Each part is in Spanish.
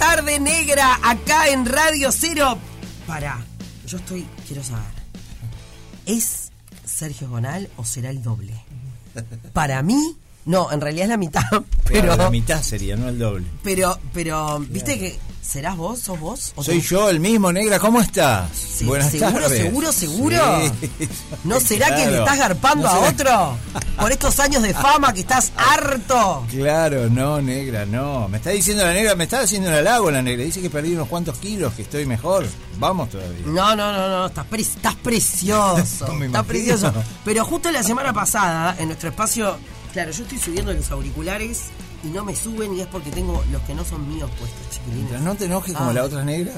tarde negra acá en Radio Cero. Para, yo estoy, quiero saber, ¿es Sergio Gonal o será el doble? Para mí, no, en realidad es la mitad, pero... Claro, la mitad sería, no el doble. Pero, pero, ¿viste que serás vos? ¿Sos vos? ¿O Soy yo, el mismo, negra, ¿cómo estás? Sí, Buenas ¿Seguro, tardes. seguro, seguro? Sí. ¿No será que le estás garpando No a otro? Por estos años de fama que estás harto. Claro, no, negra, no. Me está diciendo la negra, me está haciendo un halago la negra. Dice que perdí unos cuantos kilos, que estoy mejor. Vamos todavía. No, no, no, no, estás, pre- estás precioso. No estás precioso. Pero justo la semana pasada, en nuestro espacio, claro, yo estoy subiendo los auriculares y no me suben y es porque tengo los que no son míos puestos, chiquilines. Mientras no te enojes como Ah. la otra negra.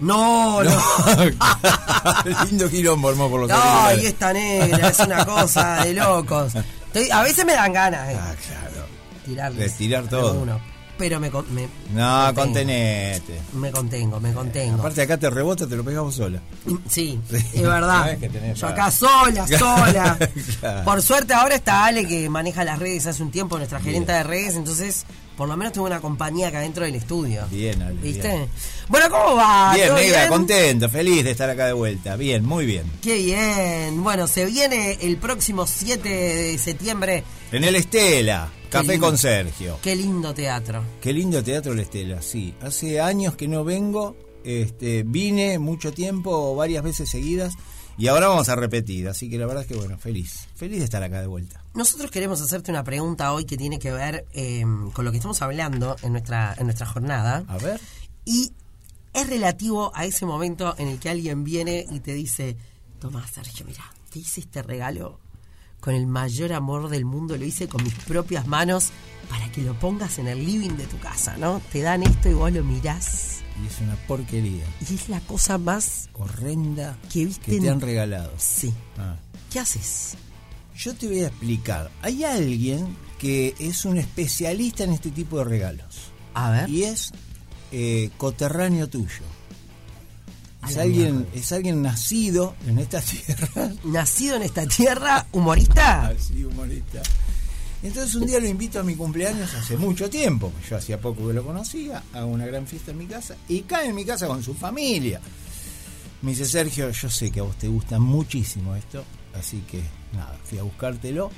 No, no. Lindo quilombo armó por los No, y esta negra es una cosa de locos. Estoy- a veces me dan ganas de Ah, claro. tirarles de tirar todo. alguno, pero me, me No, contengo. contenete. Me contengo, me contengo. Aparte acá te rebota, te lo pegamos sola. Sí, Sí, es verdad. tenés Yo acá sola, sola. Claro. Por suerte ahora está Ale que maneja las redes hace un tiempo, nuestra gerente de redes, entonces por lo menos tengo una compañía acá dentro del estudio. Bien, Ale, ¿Viste? bien. Bueno, ¿cómo va? Bien, ¿Todo negra, contento, feliz de estar acá de vuelta. Bien, muy bien. Qué bien. Bueno, se viene el próximo 7 de septiembre. En el Estela, Café lindo. con Sergio. Qué lindo teatro. Qué lindo teatro el Estela, sí. Hace años que no vengo, este, vine mucho tiempo, varias veces seguidas, y ahora vamos a repetir. Así que la verdad es que, bueno, feliz. Feliz de estar acá de vuelta. Nosotros queremos hacerte una pregunta hoy que tiene que ver eh, con lo que estamos hablando en nuestra, en nuestra jornada. A ver. Y es relativo a ese momento en el que alguien viene y te dice, toma Sergio, mira, te hice este regalo con el mayor amor del mundo, lo hice con mis propias manos para que lo pongas en el living de tu casa, ¿no? Te dan esto y vos lo mirás Y es una porquería. y es la cosa más Horrenda que viste que te han regalado. Sí. Ah. ¿Qué haces? Yo te voy a explicar. Hay alguien que es un especialista en este tipo de regalos. A ver. Y es eh, coterráneo tuyo. Es alguien, es alguien nacido en esta tierra. Nacido en esta tierra, humorista. Así, humorista. Entonces un día lo invito a mi cumpleaños hace mucho tiempo. Yo hacía poco que lo conocía. Hago una gran fiesta en mi casa. Y cae en mi casa con su familia. Me dice, Sergio, yo sé que a vos te gusta muchísimo esto. Así que nada, fui a buscártelo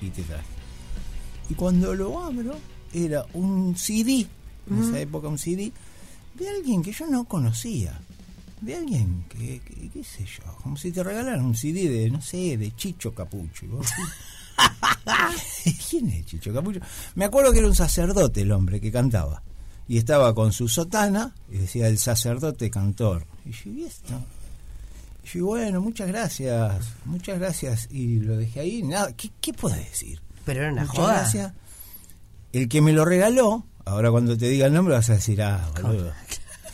y te traje. Y cuando lo abro, era un CD. En esa época un CD. De alguien que yo no conocía. De alguien que, que- qué sé yo, como si te regalaran un CD de, no sé, de Chicho Capucho. ¿Quién es Chicho Capucho? Me acuerdo que era un sacerdote el hombre que cantaba. Y estaba con su sotana y decía el sacerdote cantor. Y yo, ¿y esto? Y yo, bueno, muchas gracias, muchas gracias. Y lo dejé ahí, nada, ¿qué, qué puedo decir? Pero era una Muchas joda. gracias. El que me lo regaló, ahora cuando te diga el nombre vas a decir, ah, boludo.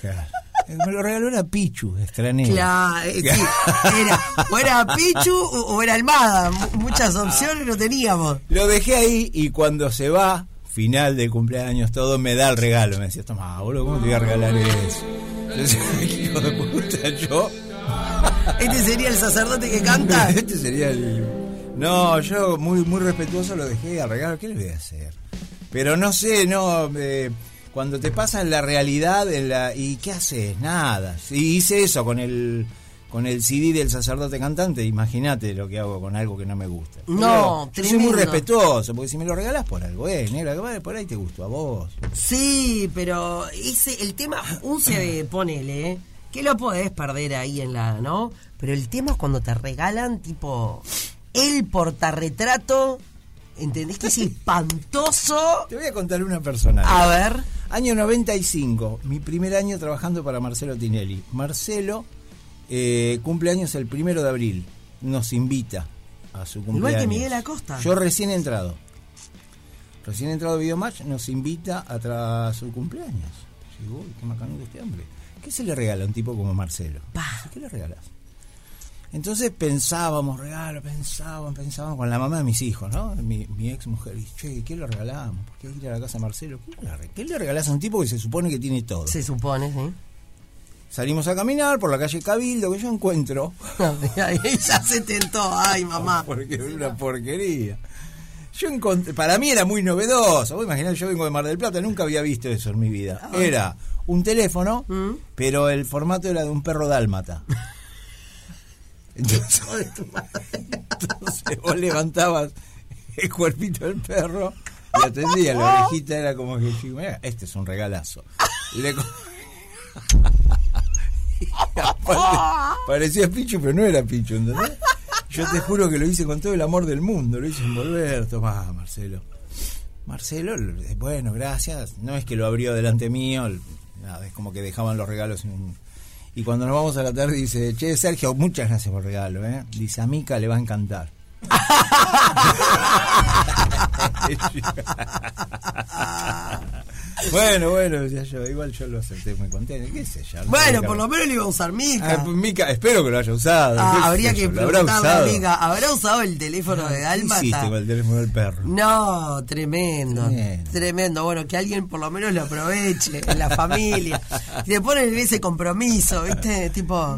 Claro. Me lo regaló era Pichu, extranero. Claro, eh, sí, era, o era Pichu o, era Almada. Mu- Muchas opciones no teníamos. Lo dejé ahí y cuando se va, final del cumpleaños, todo me da el regalo. Me decía, toma, boludo, ¿cómo te voy a regalar eso? Hijo de puta, yo. Este sería el sacerdote que canta. Este sería el. No, yo muy muy respetuoso lo dejé al regalo. ¿Qué le voy a hacer? Pero no sé, no. eh, cuando te pasa en la realidad, en la, ¿y qué haces? Nada. Si hice eso con el con el CD del sacerdote cantante, imagínate lo que hago con algo que no me gusta. No, yo soy muy respetuoso, porque si me lo regalas por algo, eh, negra, por ahí te gustó a vos. Sí, pero ese, el tema, un CD, ponele, ¿eh? que lo podés perder ahí en la, ¿no? Pero el tema es cuando te regalan, tipo, el portarretrato, ¿entendés que es espantoso? Te voy a contar una personal. A ver, Año 95, mi primer año trabajando para Marcelo Tinelli. Marcelo eh, cumpleaños el primero de abril. Nos invita a su cumpleaños. Igual que Miguel Acosta. Yo recién entrado. Recién entrado a Videomatch nos invita a, a su cumpleaños. Uy, qué macanudo este hombre. ¿Qué se le regala a un tipo como Marcelo? ¿Qué le regalas? Entonces pensábamos, regalo, pensábamos, pensábamos con la mamá de mis hijos, ¿no? Mi, mi ex mujer, y, che, ¿qué le regalamos? ¿Por qué hay que ir a la casa de Marcelo? ¿Qué le, qué le regalás a un tipo que se supone que tiene todo? se supone, ¿sí? Salimos a caminar por la calle Cabildo, que yo encuentro, Ahí ya se tentó, ay mamá. porque es una porquería. Yo encontré, para mí era muy novedoso. Vos imaginás, yo vengo de Mar del Plata, nunca había visto eso en mi vida. Era un teléfono, ¿Mm? pero el formato era de un perro dálmata. Entonces, vos levantabas el cuerpito del perro y atendía, la orejita era como que, "Mira, este es un regalazo. Le parecía Pichu, pero no era Pichu, ¿entendés? Yo te juro que lo hice con todo el amor del mundo, lo hice envolver, tomá, Marcelo. Marcelo, bueno, gracias. No es que lo abrió delante mío, nada, es como que dejaban los regalos en un- Y cuando nos vamos a la tarde dice, che, Sergio, muchas gracias por el regalo, ¿eh? Dice, a Mica le va a encantar. bueno, bueno, decía yo, igual yo lo acepté muy contento, qué sé yo. no Bueno, por lo menos le iba a usar Mica. Ah, pues, Mica, espero que lo haya usado. Ah, habría que preguntarle a. Mica. ¿Habrá usado el teléfono de ¿Qué Dálmata? hiciste con el teléfono del perro? No, tremendo, Tremendo. tremendo. Bueno, que alguien por lo menos lo aproveche en la familia. Y le ponen ese compromiso, ¿viste? Tipo,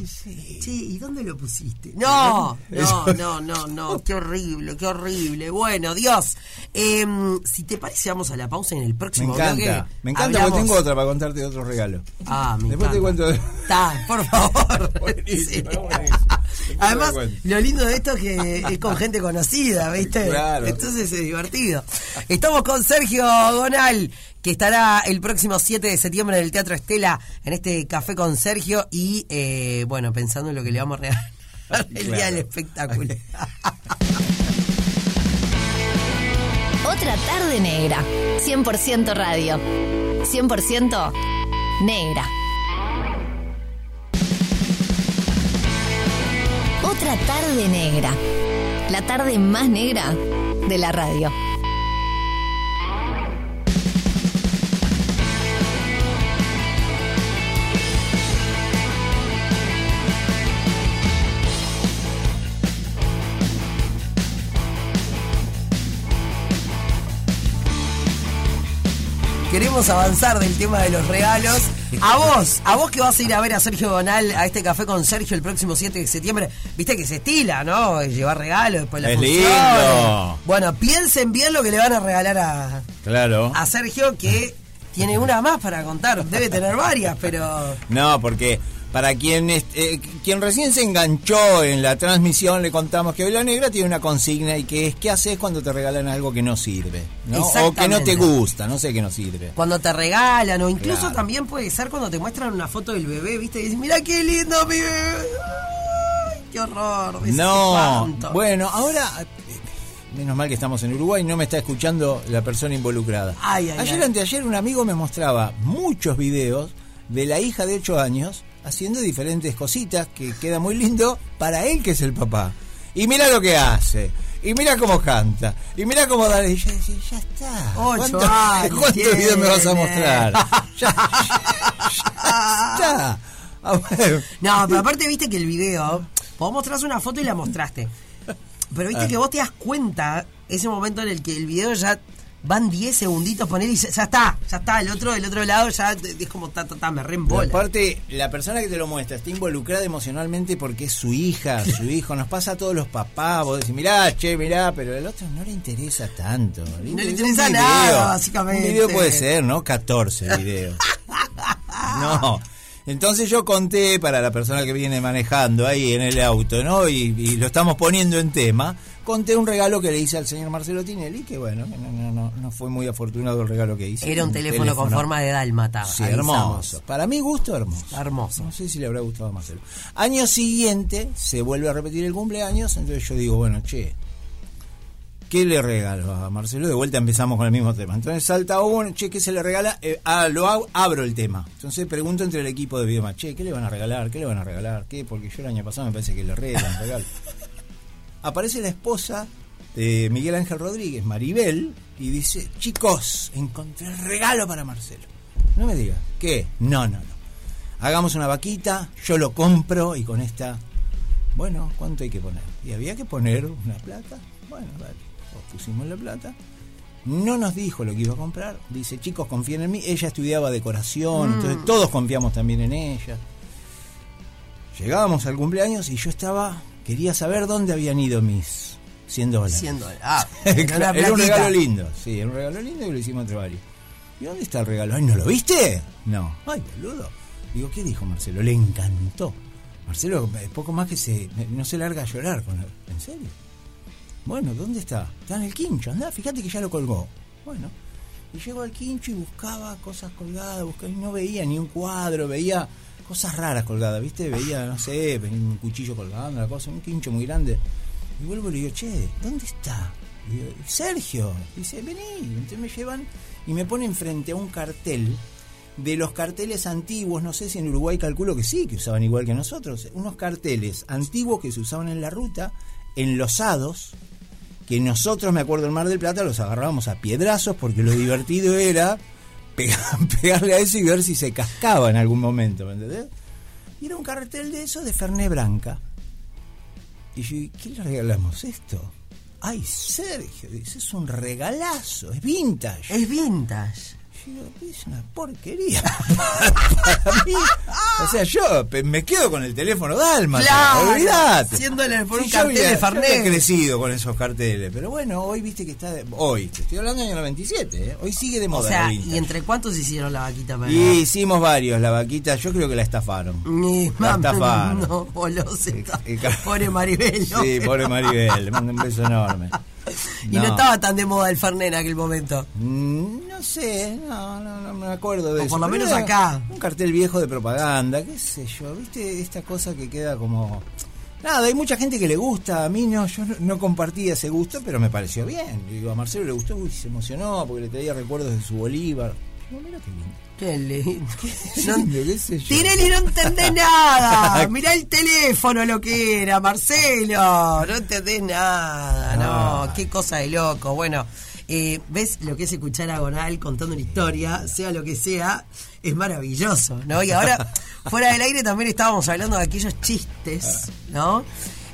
che, ¿y dónde lo pusiste? No, no, no, no, no, qué horrible, qué horrible. Bueno, Dios, em, si te parece, vamos a la pausa en el Me próximo encanta, bloque. Me encanta porque hablamos- tengo otra para contarte de otro regalo. Ah, me Después te cuento. Está, por favor. Buenísimo, Sí. buenísimo. Después Además, lo lindo de esto es que es con gente conocida, ¿viste? Claro. Entonces es divertido. Estamos con Sergio Gonal, que estará el próximo 7 de septiembre en el Teatro Estela, en este café con Sergio, y eh, bueno, pensando en lo que le vamos a regalar el día del espectáculo. Otra tarde negra. 100% radio. 100% negra. Otra tarde negra. La tarde más negra de la radio. Queremos avanzar del tema de los regalos. A vos, a vos que vas a ir a ver a Sergio Gonal a este café con Sergio el próximo 7 de septiembre. Viste que se estila, ¿no? Llevar regalos después de la Es función. lindo. Bueno, piensen bien lo que le van a regalar a, Claro. a Sergio que tiene una más para contar. Debe tener varias, pero. No, porque para quien eh, quien recién se enganchó en la transmisión le contamos que Vela Negra tiene una consigna y que es qué haces cuando te regalan algo que no sirve, ¿no? O que no te gusta, no sé que no sirve. Cuando te regalan, o incluso Claro. también puede ser cuando te muestran una foto del bebé, ¿viste? Y dices, mira qué lindo mi bebé. Ay, qué horror. No, qué bueno, ahora menos mal que estamos en Uruguay, no me está escuchando la persona involucrada. Ay, ay, ayer ay. anteayer un amigo me mostraba muchos videos de la hija de 8 años haciendo diferentes cositas que queda muy lindo para él que es el papá. Y mira lo que hace. Y mira cómo canta. Y mira cómo da. Y decía, ya está. Ocho ¿Cuánto- ¿Cuántos videos me vas a mostrar? ya, ya está. A ver. No, pero aparte viste que el video, vos mostrás una foto y la mostraste. Pero viste Ah. que vos te das cuenta ese momento en el que el video ya van 10 segunditos poner y ya, ya está, ya está, el otro del otro lado ya es como ta, ta, ta, me reembola. aparte, la persona que te lo muestra está involucrada emocionalmente porque es su hija, su hijo. Nos pasa a todos los papás. Vos decís, mirá, che, mirá, pero al otro no le interesa tanto. le un interesa video. nada, básicamente. Un video puede ser, ¿no? 14 videos. no. Entonces yo conté para la persona que viene manejando ahí en el auto, ¿no? Y, y lo estamos poniendo en tema. Conté un regalo que le hice al señor Marcelo Tinelli, que bueno, no, no, no, no fue muy afortunado el regalo que hice. Era un teléfono, con forma de dálmata. Sí, hermoso. Para mi gusto, hermoso. Hermoso. No sé si le habrá gustado a Marcelo. Año siguiente se vuelve a repetir el cumpleaños, entonces yo digo, bueno, che, ¿qué le regalo a Marcelo? De vuelta empezamos con el mismo tema. Entonces salta uno, che, ¿qué se le regala? Eh, ah, lo hago- abro el tema. Entonces pregunto entre el equipo de Videoma, che, ¿qué le van a regalar? ¿Qué le van a regalar? ¿Qué? Porque yo el año pasado me parece que le regalan regalo. Aparece la esposa de Miguel Ángel Rodríguez, Maribel, y dice, chicos, encontré el regalo para Marcelo. No me digas, ¿qué? No, no, no. Hagamos una vaquita, yo lo compro y con esta, bueno, ¿cuánto hay que poner? Y había que poner una plata. Bueno, dale, pues pusimos la plata. No nos dijo lo que iba a comprar. Dice, chicos, confíen en mí. Ella estudiaba decoración, entonces todos confiamos también en ella. Llegábamos al cumpleaños y yo estaba, quería saber dónde habían ido mis 100 dólares. Siendo, ah, Claro, era un regalo lindo, sí, era un regalo lindo y lo hicimos entre varios. ¿Y dónde está el regalo? Ay, ¿no lo viste? No. Ay, boludo. Digo, ¿qué dijo Marcelo? Le encantó. Marcelo, eh, poco más que se. no se larga a llorar con la- ¿En serio? Bueno, ¿dónde está? Está en el quincho, anda, fíjate que ya lo colgó. Bueno, y llego al quincho y buscaba cosas colgadas, buscaba, y no veía ni un cuadro, veía cosas raras colgadas, ¿viste? Veía, no sé, venía un cuchillo colgando, una cosa, un quincho muy grande. Y vuelvo y le digo, che, ¿dónde está? Y digo, Sergio. Dice, vení. Entonces me llevan y me ponen frente a un cartel de los carteles antiguos, no sé si en Uruguay calculo que sí, que usaban igual que nosotros, unos carteles antiguos que se usaban en la ruta, enlosados, que nosotros, me acuerdo, en Mar del Plata los agarrábamos a piedrazos porque lo divertido era pegarle a eso y ver si se cascaba en algún momento, ¿me entendés? Y era un cartel de eso de Ferné Branca. Y yo, ¿y ¿qué le regalamos esto? Ay, Sergio, dice, es un regalazo, es vintage. Es vintage. Yo digo, es una porquería. Para mí, o sea, yo me quedo con el teléfono Dalma. Claro, olvidate. haciéndole por un yo cartel había- de yo había Fernet. crecido con esos carteles. Pero bueno, hoy viste que está. de- hoy, te estoy hablando del año 97, ¿eh? Hoy sigue de O moda. sea, la ¿y entre cuántos hicieron la vaquita para Y hicimos varios. La vaquita, yo creo que la estafaron. Ni La estafaron. no, Pobre Maribel. ¿no? Sí, pobre Maribel. Le mando un beso enorme. Y no. estaba tan de moda el Fernet en aquel momento. Mm, No sé, no, no, no me acuerdo de O eso. por lo menos acá. Un cartel viejo de propaganda, qué sé yo, viste esta cosa que queda como... Nada, hay mucha gente que le gusta, a mí no, yo no, compartía ese gusto, pero me pareció bien. Digo, a Marcelo le gustó, uy, se emocionó porque le traía recuerdos de su Bolívar. Mira qué lindo. Qué lindo. Qué lindo, qué sé yo. Tirelli no entendés nada. Mirá el teléfono lo que era, Marcelo. No entendés nada. No, Ah. qué cosa de loco. Bueno, eh, ves lo que es escuchar a Gonal contando una historia, sea lo que sea, es maravilloso, ¿no? Y ahora, fuera del aire también estábamos hablando de aquellos chistes, ¿no?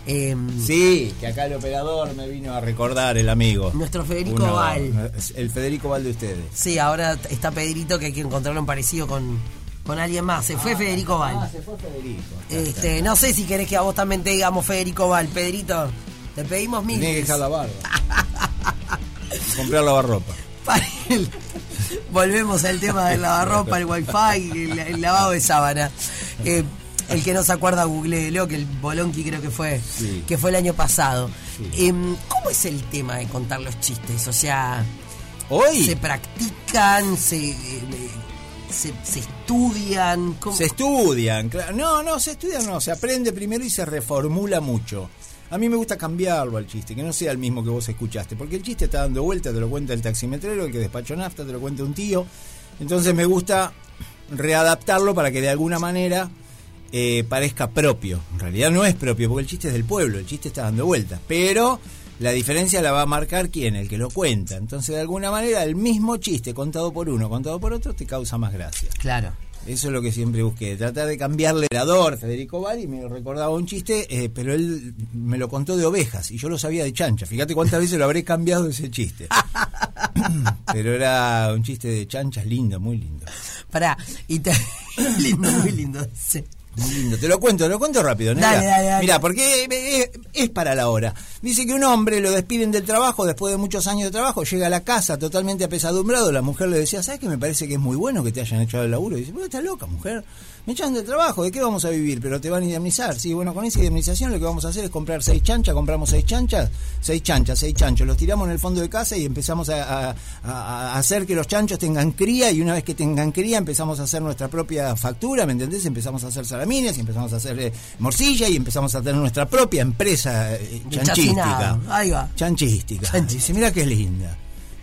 Em, Sí, que acá el operador me vino a recordar el amigo. Nuestro Federico Val. El Federico Val de ustedes. Sí, ahora está Pedrito que hay que encontrarlo en parecido con, con alguien más. Se fue Federico Val. Ah, se fue Federico. Este, no sé si querés que a vos también te digamos Federico Val, Pedrito. Te pedimos mil. Que dejar la barba. Comprar lavarropa. Para el- Volvemos al tema del lavarropa, el wifi, el, el lavado de sábana. Eh, el que no se acuerda, googleelo, que el Bolonqui creo que fue, Sí. que fue el año pasado. Sí. Em, ¿Cómo es el tema de contar los chistes? O sea, Hoy ¿se practican? ¿Se, eh, se, se estudian? ¿Cómo? se estudian. claro. No, no, se estudian, no. Se aprende primero y se reformula mucho. A mí me gusta cambiarlo al chiste, que no sea el mismo que vos escuchaste, porque el chiste está dando vuelta, te lo cuenta el taximetrero, el que despachó nafta, te lo cuenta un tío. Entonces me gusta readaptarlo para que de alguna manera eh, parezca propio. En realidad no es propio, porque el chiste es del pueblo, el chiste está dando vueltas. Pero la diferencia la va a marcar quién, el que lo cuenta. Entonces de alguna manera el mismo chiste contado por uno, contado por otro, te causa más gracia. Claro. Eso es lo que siempre busqué, tratar de cambiarle el orador, Federico Val, me recordaba un chiste, eh, pero él me lo contó de ovejas y yo lo sabía de chancha. Fíjate cuántas veces lo habré cambiado ese chiste. pero era un chiste de chanchas lindo, muy lindo. Pará, y te... lindo, muy lindo. sí. Muy lindo. Te lo cuento, te lo cuento rápido. nena. Dale, dale, porque es, es para la hora. Dice que un hombre lo despiden del trabajo después de muchos años de trabajo, llega a la casa totalmente apesadumbrado. La mujer le decía, ¿sabes que me parece que es muy bueno que te hayan echado el laburo? Y dice, pero estás loca, mujer. Me echan del trabajo, ¿de qué vamos a vivir? Pero te van a indemnizar. Sí, bueno, con esa indemnización lo que vamos a hacer es comprar seis chanchas, compramos seis chanchas, seis chanchas, seis chanchos. Los tiramos en el fondo de casa y empezamos a, a- a- a hacer que los chanchos tengan cría y una vez que tengan cría empezamos a hacer nuestra propia factura, ¿me entendés? Empezamos a hacer salamines y empezamos a hacer eh, morcilla y empezamos a tener nuestra propia empresa eh, chanchística. Ahí va. Chanchística. Chanchística. Dice, mira qué linda.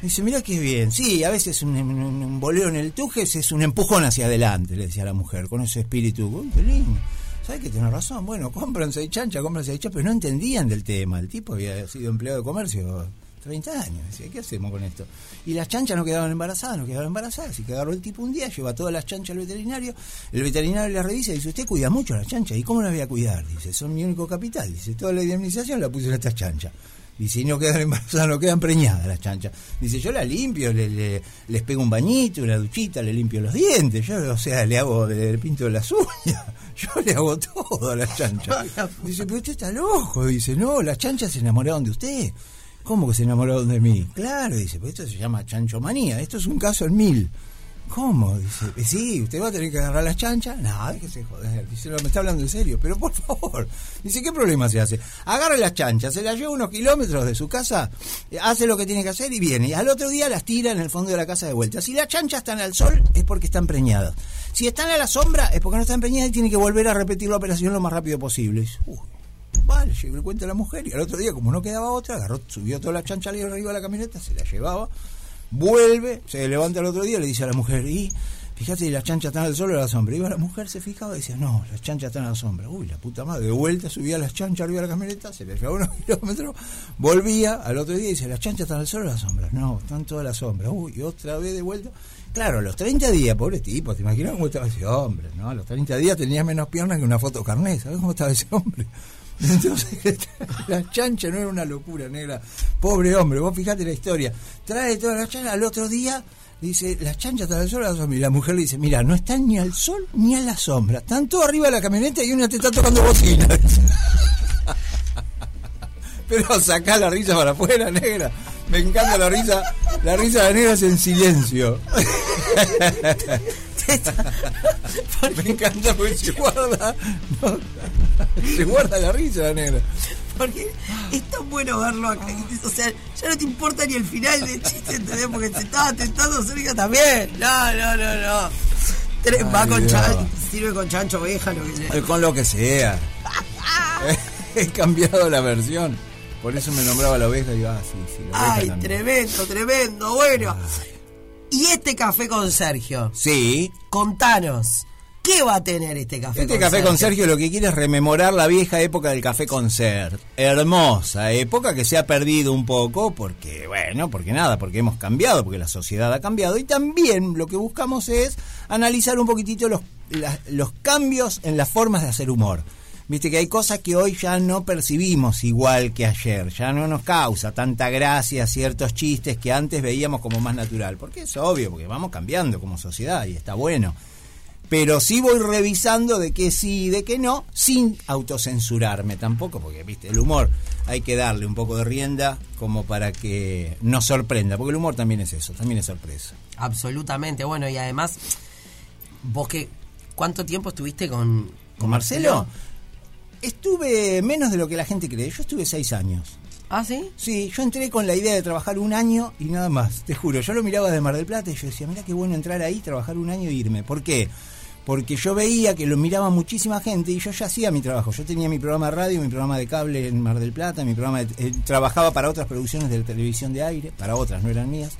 Dice, mira qué bien. Sí, a veces un, un, boleo en el tujes es un empujón hacia adelante, le decía la mujer, con ese espíritu. Qué lindo. ¿Sabes que tenés razón? Bueno, compran seis chanchas, compran seis chanchas, pero no entendían del tema. El tipo había sido empleado de comercio 30 años. Decía, ¿qué hacemos con esto? Y las chanchas no quedaban embarazadas, no quedaban embarazadas. Y que agarró el tipo un día, lleva todas las chanchas al veterinario. El veterinario las revisa y dice, usted cuida mucho a las chanchas. ¿Y cómo las voy a cuidar? Dice, son mi único capital. Dice, toda la indemnización la puse en estas chanchas. Dice, y no quedan embarazadas, no quedan preñadas las chanchas. Dice, yo la limpio, le, le- les pego un bañito, una duchita, le limpio los dientes. Yo, o sea, le hago, le pinto las uñas. Yo le hago todo a las chanchas. Dice, pero usted está loco. Dice, no, las chanchas se enamoraron de usted. ¿Cómo que se enamoraron de mí? Claro, dice, pues esto se llama chanchomanía. Esto es un caso en mil. ¿Cómo? Dice, "Eh, sí, usted va a tener que agarrar las chanchas. No, déjese joder. Dice, "No, me está hablando en serio, pero por favor. Dice, ¿qué problema se hace? Agarra las chanchas, se las lleva unos kilómetros de su casa, eh, hace lo que tiene que hacer y viene. Y al otro día las tira en el fondo de la casa de vuelta. Si las chanchas están al sol, es porque están preñadas. Si están a la sombra, es porque no están preñadas y tiene que volver a repetir la operación lo más rápido posible. Dice, "Uy, Vale, llegó le cuenta a la mujer y al otro día, como no quedaba otra, agarró, subió toda la chancha arriba de la camioneta, se la llevaba, vuelve, se levanta el otro día y le dice a la mujer, y fíjate las chanchas están al sol o a la sombra. Iba la mujer, se fijaba y decía, no, las chanchas están a la sombra. Uy, la puta madre, de vuelta subía las chanchas arriba de la camioneta, se le llevaba unos kilómetros, volvía al otro día y dice, las chanchas están al sol o a la sombra. No, están todas a la sombra. Uy, otra vez de vuelta. Claro, a los 30 días, pobre tipo, ¿te imaginas cómo estaba ese hombre? ¿no? A los 30 días tenía menos piernas que una foto carnet, ¿sabes cómo estaba ese hombre? Entonces, la chancha no era una locura, negra. Pobre hombre, vos fijate la historia. Trae todas las chanchas, al otro día dice, las chanchas están al sol o a la sombra. Y la mujer le dice, mira, no están ni al sol ni a la sombra. Están todos arriba de la camioneta y una te está tocando bocina. Pero sacá la risa para afuera, negra. Me encanta la risa. La risa de la negra es en silencio. Me encanta porque se guarda. no, se guarda la risa la negra. Porque es tan bueno verlo acá. O sea, ya no te importa ni el final del chiste, ¿entendés? Porque se estaba tentando Sergio también. No, no, no, no. Tres- Va con Dios. chan, sirve con chancho oveja, lo que sea. Eh, Con lo que sea. He cambiado la versión. Por eso me nombraba la oveja y digo, ah, sí, sí, la Ay, también. tremendo, tremendo. Bueno. Y este café con Sergio, Sí. contanos, ¿qué va a tener este café Este con café Sergio? con Sergio lo que quiere es rememorar la vieja época del café con Ser. Hermosa época que se ha perdido un poco porque, bueno, porque nada, porque hemos cambiado, porque la sociedad ha cambiado. Y también lo que buscamos es analizar un poquitito los, la- los cambios en las formas de hacer humor. Viste que hay cosas que hoy ya no percibimos igual que ayer, ya no nos causa tanta gracia ciertos chistes que antes veíamos como más natural, porque es obvio, porque vamos cambiando como sociedad y está bueno pero sí voy revisando de qué sí y de qué no, sin autocensurarme tampoco, porque viste, el humor hay que darle un poco de rienda como para que nos sorprenda, porque el humor también es eso, también es sorpresa. Absolutamente, bueno, y además, vos que, ¿cuánto tiempo estuviste con, ¿Con Marcelo? Estuve menos de lo que la gente cree, yo estuve seis años. ¿Ah, sí? Sí, yo entré con la idea de trabajar un año y nada más, te juro. Yo lo miraba de Mar del Plata y yo decía, mira qué bueno entrar ahí, trabajar un año e irme. ¿Por qué? Porque yo veía que lo miraba muchísima gente y yo ya hacía mi trabajo. Yo tenía mi programa de radio, mi programa de cable en Mar del Plata, mi programa de- eh, trabajaba para otras producciones de televisión de aire, para otras, no eran mías.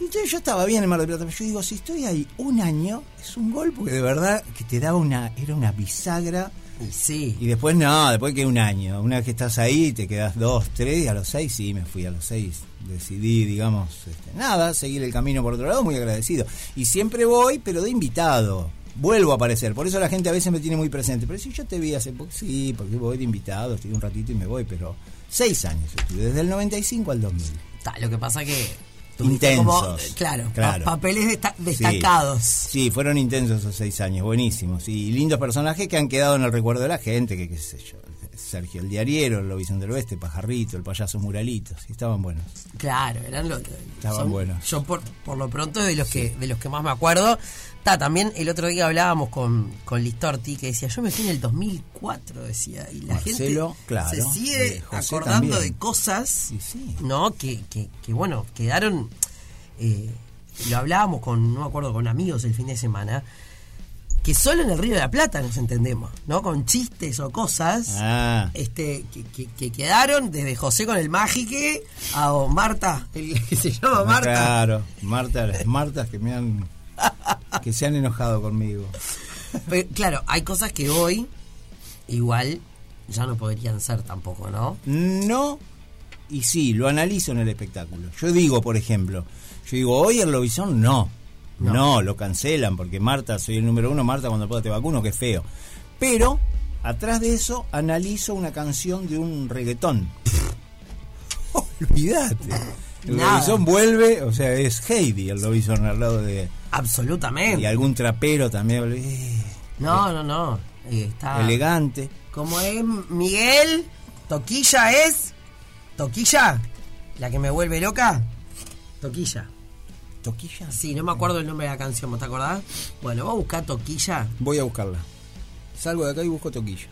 Entonces yo estaba bien en Mar del Plata, pero yo digo, si estoy ahí un año, es un gol porque de verdad que te daba una, era una bisagra. Sí. Y después no, después que un año. Una vez que estás ahí, te quedas dos, tres, y a los seis sí, me fui a los seis. Decidí, digamos, este, nada, seguir el camino por otro lado, muy agradecido. Y siempre voy, pero de invitado. Vuelvo a aparecer, por eso la gente a veces me tiene muy presente. Pero si yo te vi hace poco, sí, porque voy de invitado, estoy un ratito y me voy, pero seis años desde el 95 al 2000. Ta, lo que pasa que... Intensos. como, eh, claro, pa- Claro. papeles desta- destacados. Sí, fueron intensos esos seis años, buenísimos. Y lindos personajes que han quedado en el recuerdo de la gente, que qué sé yo. Sergio el Diariero, el Lobizón del Oeste, Pajarrito, el Payaso Muralitos, y estaban buenos. Claro, eran los Estaban buenos. Yo por, por lo pronto de los que de los que más me acuerdo. Ta, también el otro día hablábamos con, con Listorti que decía, yo me fui en el 2004, decía, y la Marcelo, gente claro, se sigue eh, acordando también. de cosas, Y sí. ¿no? Que, que, que, bueno, quedaron, eh, lo hablábamos con, no me acuerdo, con amigos el fin de semana, que solo en el Río de la Plata nos entendemos, ¿no? Con chistes o cosas Ah, este que, que- que quedaron desde José con el Mágique a Marta, el que se llama Marta. claro. Marta, las Martas que me han. que se han enojado conmigo. Pero, claro, hay cosas que hoy igual ya no podrían ser tampoco, ¿no? No, y sí, lo analizo en el espectáculo. Yo digo, por ejemplo, yo digo, hoy el Lobizón no. No. No, lo cancelan porque Marta, soy el número uno, Marta cuando pueda te vacuno, que feo. Pero, atrás de eso, analizo una canción de un reggaetón. Olvídate. El Nada. Lobizón vuelve, o sea, es Heidi el Lobizón al lado de... Absolutamente. Y algún trapero también, eh, No, no, no. Eh, está elegante. como es Miguel, Toquilla es Toquilla, la que me vuelve loca. Toquilla. ¿Toquilla? Sí, no me acuerdo el nombre de la canción, ¿vos te acordás? Bueno, vos a buscar Toquilla Voy a buscarla. Salgo de acá y busco Toquilla.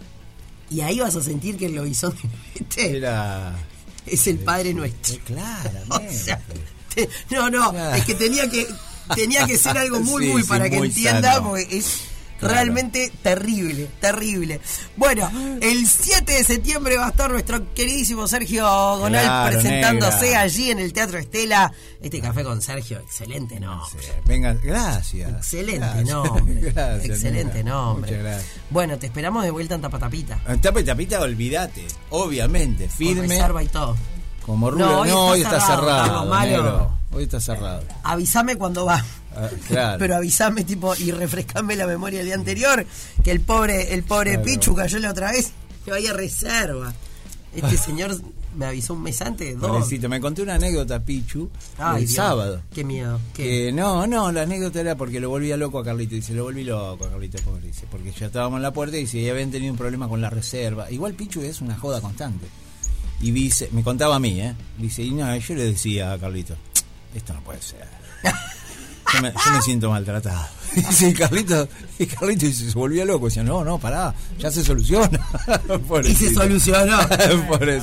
y ahí vas a sentir que el lobizón Era. Es el Padre Nuestro. Eh, claramente. O sea, te- no, no, Claro. es que tenía que tenía que ser algo muy, Sí, muy sí, para que entienda, porque es Claro. realmente terrible, terrible. Bueno, el 7 de septiembre va a estar nuestro queridísimo Sergio Gonal Claro, presentándose negra. allí en el Teatro Estela. Este café con Sergio, excelente, ¿no? Sí, Venga, gracias. Excelente Gracias. nombre. Gracias, excelente nena. nombre. Muchas gracias. Bueno, te esperamos de vuelta en Tapatapita. En Tapa y tapita, olvídate. Obviamente, Con firme. reserva y todo. Como No, rubio. hoy No, hoy está cerrado, cerrado. negro. Hoy está cerrado. Avísame cuando va. Ah, claro. Pero avísame tipo y refrescame la memoria del día anterior que el pobre el pobre Claro. Pichu cayó la otra vez que vaya a reserva. Este señor me avisó un mes antes, dos. Me conté una anécdota, Pichu, Ay, el Dios, sábado. Qué miedo. ¿Qué? Que no, no, la anécdota era porque lo volvía loco a Carlito. Dice, lo volví loco a Carlito, pobre. Dice, porque ya estábamos en la puerta y dice, ya habían tenido un problema con la reserva. Igual Pichu es una joda constante. Y dice, me contaba a mí, ¿eh? Dice, y no, yo le decía a Carlito, esto no puede ser. Yo me, yo me siento maltratado. Dice, y Carlito, y Carlito se volvía loco. Decía, no, no, pará, ya se soluciona. Y se solucionó.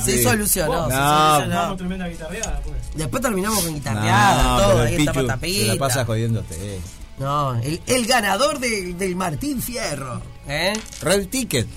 Se solucionó. se No, tremenda guitarreada, pues. Después terminamos con guitarreada, No, todo, ahí se la pasa jodiéndote. No, el, el ganador de- del Martín Fierro. ¿eh? Red Ticket.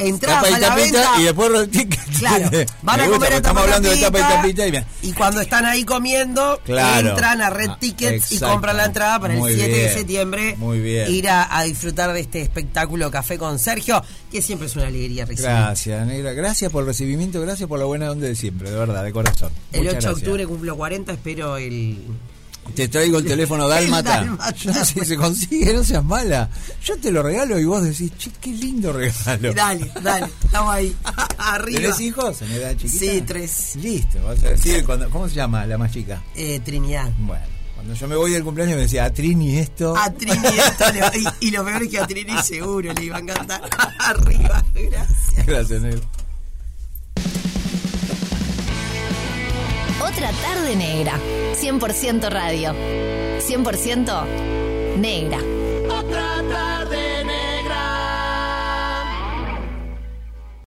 Entradas Tapa y a la tapita venta. y después Red Ticket. Claro, van a gusta, comer a Estamos hablando de tapa y tapita y y cuando están ahí comiendo, Claro. entran a Red Ah, Tickets y compran la entrada para Muy el 7 de septiembre muy bien. ir a, a disfrutar de este espectáculo Café con Sergio, que siempre es una alegría recibir. Gracias, negra. Gracias por el recibimiento, gracias por la buena onda de siempre, de verdad, de corazón. El 8 Muchas de gracias. octubre cumplo 40, espero el... Te traigo el teléfono dálmata. dálmata. Yo no sé si se consigue, no seas mala. Yo te lo regalo y vos decís, che, qué lindo regalo. Dale, dale, estamos ahí, arriba. ¿Tenés hijos en edad chiquita? Sí, tres. Listo, vas a decir, cuando, ¿cómo se llama la más chica? Eh, Trinidad. Bueno, cuando yo me voy del cumpleaños me decía, a Trini esto. A Trini esto le va- y, y lo peor es que a Trini seguro le iba a encantar. Arriba, gracias. Gracias, negro. Otra tarde negra. 100% radio. 100% negra.